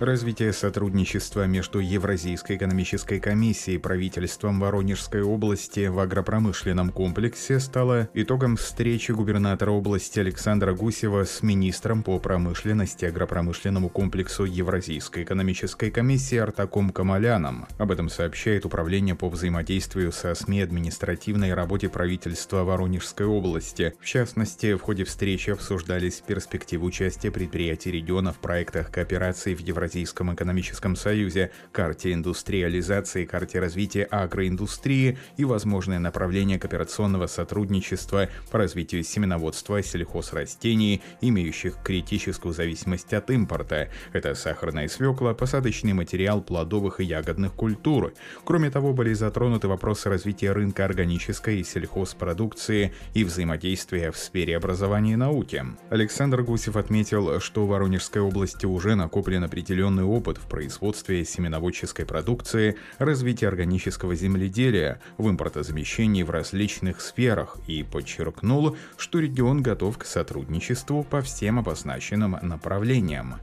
Развитие сотрудничества между Евразийской экономической комиссией и правительством Воронежской области в агропромышленном комплексе стало итогом встречи губернатора области Александра Гусева с министром по промышленности агропромышленному комплексу Евразийской экономической комиссии Артаком Камаляном. Об этом сообщает Управление по взаимодействию со СМИ административной работе правительства Воронежской области. В частности, в ходе встречи обсуждались перспективы участия предприятий региона в проектах кооперации в Евразийской Евразийском экономическом союзе, карте индустриализации, карте развития агроиндустрии и возможные направления кооперационного сотрудничества по развитию семеноводства сельхозрастений, имеющих критическую зависимость от импорта. Это сахарная свекла, посадочный материал плодовых и ягодных культур. Кроме того, были затронуты вопросы развития рынка органической и сельхозпродукции и взаимодействия в сфере образования и науки. Александр Гусев отметил, что в Воронежской области уже накоплен определенный определенный опыт в производстве семеноводческой продукции, развитии органического земледелия, в импортозамещении в различных сферах и подчеркнул, что регион готов к сотрудничеству по всем обозначенным направлениям.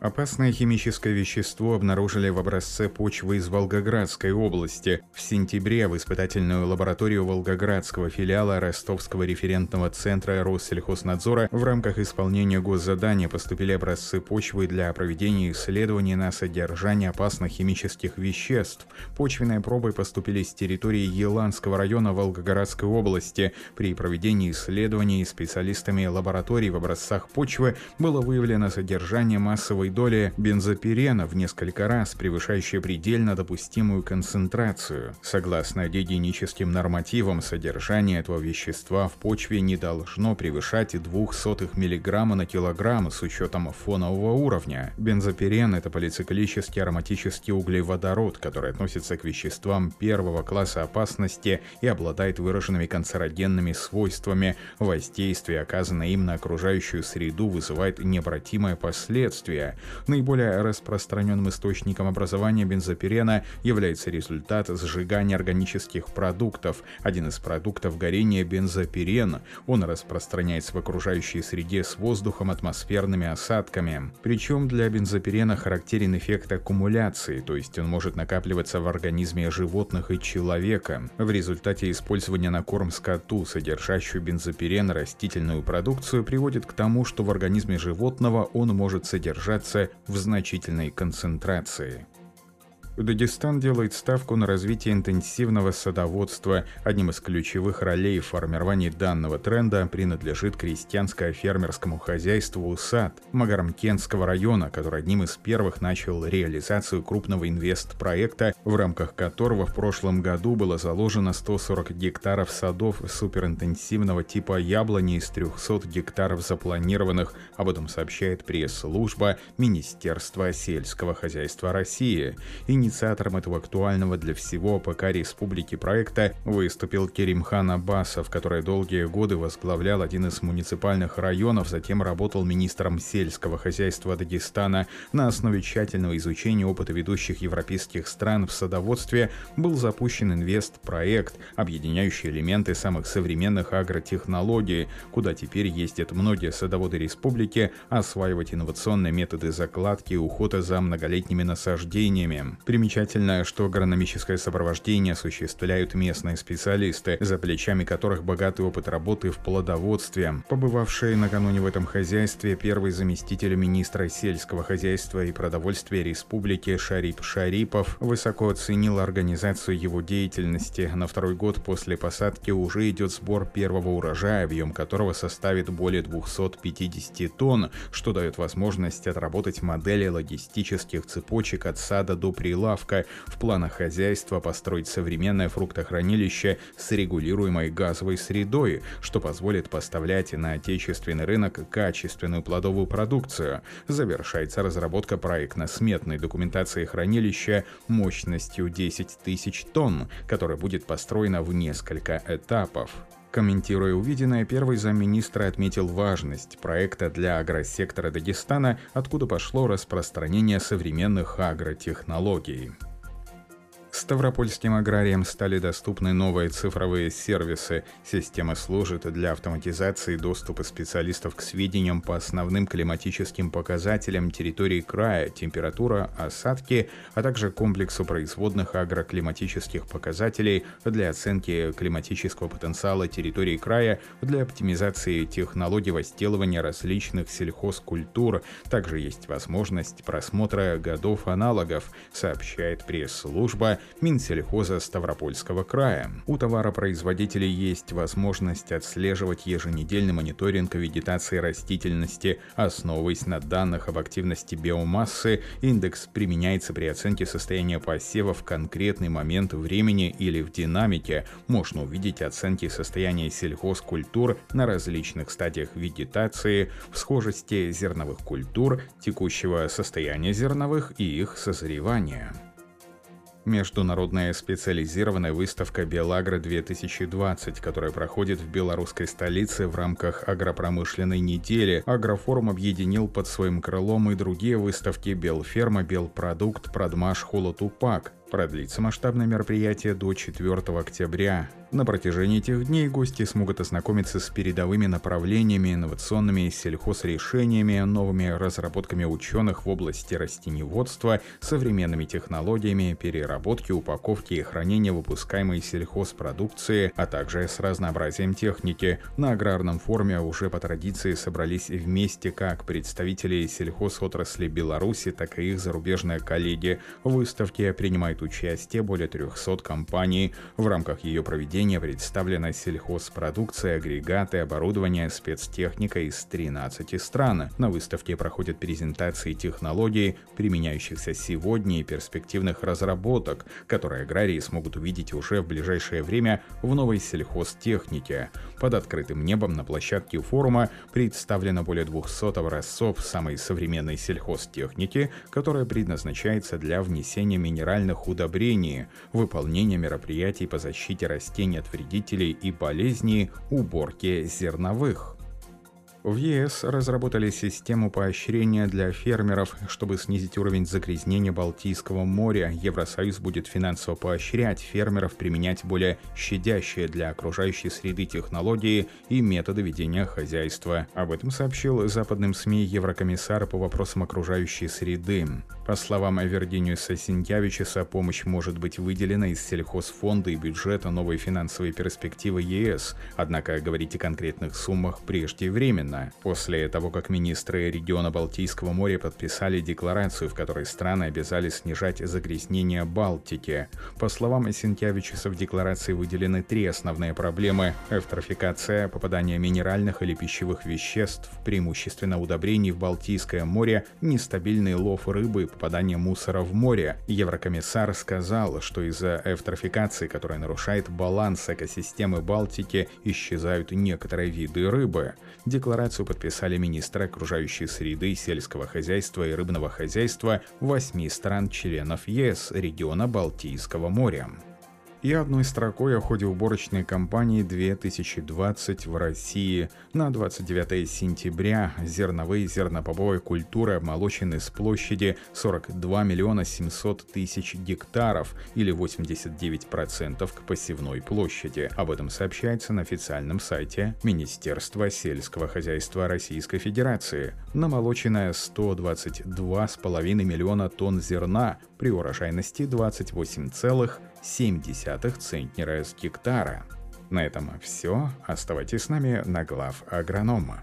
Опасное химическое вещество обнаружили в образце почвы из Волгоградской области. В сентябре в испытательную лабораторию Волгоградского филиала Ростовского референтного центра Россельхознадзора в рамках исполнения госзадания поступили образцы почвы для проведения исследований на содержание опасных химических веществ. Почвенные пробы поступили с территории Еланского района Волгоградской области. При проведении исследований специалистами лаборатории в образцах почвы было выявлено содержание массовой малой доли бензопирена в несколько раз превышающая предельно допустимую концентрацию. Согласно гигиеническим нормативам, содержание этого вещества в почве не должно превышать 0,02 мг на килограмм с учетом фонового уровня. Бензопирен – это полициклический ароматический углеводород, который относится к веществам первого класса опасности и обладает выраженными канцерогенными свойствами. Воздействие, оказанное им на окружающую среду, вызывает необратимое последствия. Наиболее распространенным источником образования бензопирена является результат сжигания органических продуктов. Один из продуктов горения – бензопирен. Он распространяется в окружающей среде с воздухом атмосферными осадками. Причем для бензопирена характерен эффект аккумуляции, то есть он может накапливаться в организме животных и человека. В результате использования на корм скоту, содержащую бензопирен растительную продукцию, приводит к тому, что в организме животного он может содержаться находится в значительной концентрации. Дагестан делает ставку на развитие интенсивного садоводства. Одним из ключевых ролей в формировании данного тренда принадлежит крестьянско-фермерскому хозяйству УСАД Магарамкентского района, который одним из первых начал реализацию крупного инвест-проекта, в рамках которого в прошлом году было заложено 140 гектаров садов суперинтенсивного типа яблони из 300 гектаров запланированных. Об этом сообщает пресс-служба Министерства сельского хозяйства России. И Инициатором этого актуального для всего ПК республики проекта выступил Керимхан Абасов, который долгие годы возглавлял один из муниципальных районов, затем работал министром сельского хозяйства Дагестана. На основе тщательного изучения опыта ведущих европейских стран в садоводстве был запущен инвест-проект, объединяющий элементы самых современных агротехнологий, куда теперь ездят многие садоводы республики осваивать инновационные методы закладки и ухода за многолетними насаждениями. Примечательно, что агрономическое сопровождение осуществляют местные специалисты, за плечами которых богатый опыт работы в плодоводстве. Побывавший накануне в этом хозяйстве первый заместитель министра сельского хозяйства и продовольствия республики Шарип Шарипов высоко оценил организацию его деятельности. На второй год после посадки уже идет сбор первого урожая, объем которого составит более 250 тонн, что дает возможность отработать модели логистических цепочек от сада до прилавка лавка. В планах хозяйства построить современное фруктохранилище с регулируемой газовой средой, что позволит поставлять на отечественный рынок качественную плодовую продукцию. Завершается разработка проектно-сметной документации хранилища мощностью 10 тысяч тонн, которая будет построена в несколько этапов. Комментируя увиденное, первый замминистра отметил важность проекта для агросектора Дагестана, откуда пошло распространение современных агротехнологий. Ставропольским аграриям стали доступны новые цифровые сервисы. Система служит для автоматизации доступа специалистов к сведениям по основным климатическим показателям территории края, температура, осадки, а также комплексу производных агроклиматических показателей для оценки климатического потенциала территории края, для оптимизации технологий возделывания различных сельхозкультур. Также есть возможность просмотра годов аналогов, сообщает пресс-служба Минсельхоза Ставропольского края. У товаропроизводителей есть возможность отслеживать еженедельный мониторинг вегетации растительности, основываясь на данных об активности биомассы. Индекс применяется при оценке состояния посева в конкретный момент времени или в динамике. Можно увидеть оценки состояния сельхозкультур на различных стадиях вегетации, в схожести зерновых культур, текущего состояния зерновых и их созревания. Международная специализированная выставка «Белагро-2020», которая проходит в белорусской столице в рамках агропромышленной недели. Агрофорум объединил под своим крылом и другие выставки «Белферма», «Белпродукт», «Продмаш», «Холотупак». Продлится масштабное мероприятие до 4 октября. На протяжении этих дней гости смогут ознакомиться с передовыми направлениями, инновационными сельхозрешениями, новыми разработками ученых в области растеневодства, современными технологиями переработки, упаковки и хранения выпускаемой сельхозпродукции, а также с разнообразием техники. На аграрном форуме уже по традиции собрались вместе как представители сельхозотрасли Беларуси, так и их зарубежные коллеги. В выставке принимают участие более 300 компаний. В рамках ее проведения представлена сельхозпродукция, агрегаты, оборудование, спецтехника из 13 стран. На выставке проходят презентации технологий, применяющихся сегодня и перспективных разработок, которые аграрии смогут увидеть уже в ближайшее время в новой сельхозтехнике. Под открытым небом на площадке форума представлено более 200 образцов самой современной сельхозтехники, которая предназначается для внесения минеральных удобрений, выполнения мероприятий по защите растений от вредителей и болезней, уборки зерновых. В ЕС разработали систему поощрения для фермеров, чтобы снизить уровень загрязнения Балтийского моря. Евросоюз будет финансово поощрять фермеров применять более щадящие для окружающей среды технологии и методы ведения хозяйства. Об этом сообщил западным СМИ Еврокомиссар по вопросам окружающей среды. По словам Вердиниуса Синькявичеса, помощь может быть выделена из сельхозфонда и бюджета новой финансовой перспективы ЕС, однако говорить о конкретных суммах преждевременно недавно, после того, как министры региона Балтийского моря подписали декларацию, в которой страны обязали снижать загрязнение Балтики. По словам Синкевичуса, в декларации выделены три основные проблемы – эвтрофикация, попадание минеральных или пищевых веществ, преимущественно удобрений в Балтийское море, нестабильный лов рыбы и попадание мусора в море. Еврокомиссар сказал, что из-за эвтрофикации, которая нарушает баланс экосистемы Балтики, исчезают некоторые виды рыбы. Декларация Декларацию подписали министры окружающей среды, сельского хозяйства и рыбного хозяйства восьми стран-членов ЕС региона Балтийского моря и одной строкой о ходе уборочной кампании 2020 в России. На 29 сентября зерновые и зернобобовые культуры обмолочены с площади 42 миллиона 700 тысяч гектаров или 89% к посевной площади. Об этом сообщается на официальном сайте Министерства сельского хозяйства Российской Федерации. Намолочено 122,5 миллиона тонн зерна при урожайности 28,7 центнера с гектара. На этом все. Оставайтесь с нами на глав агронома.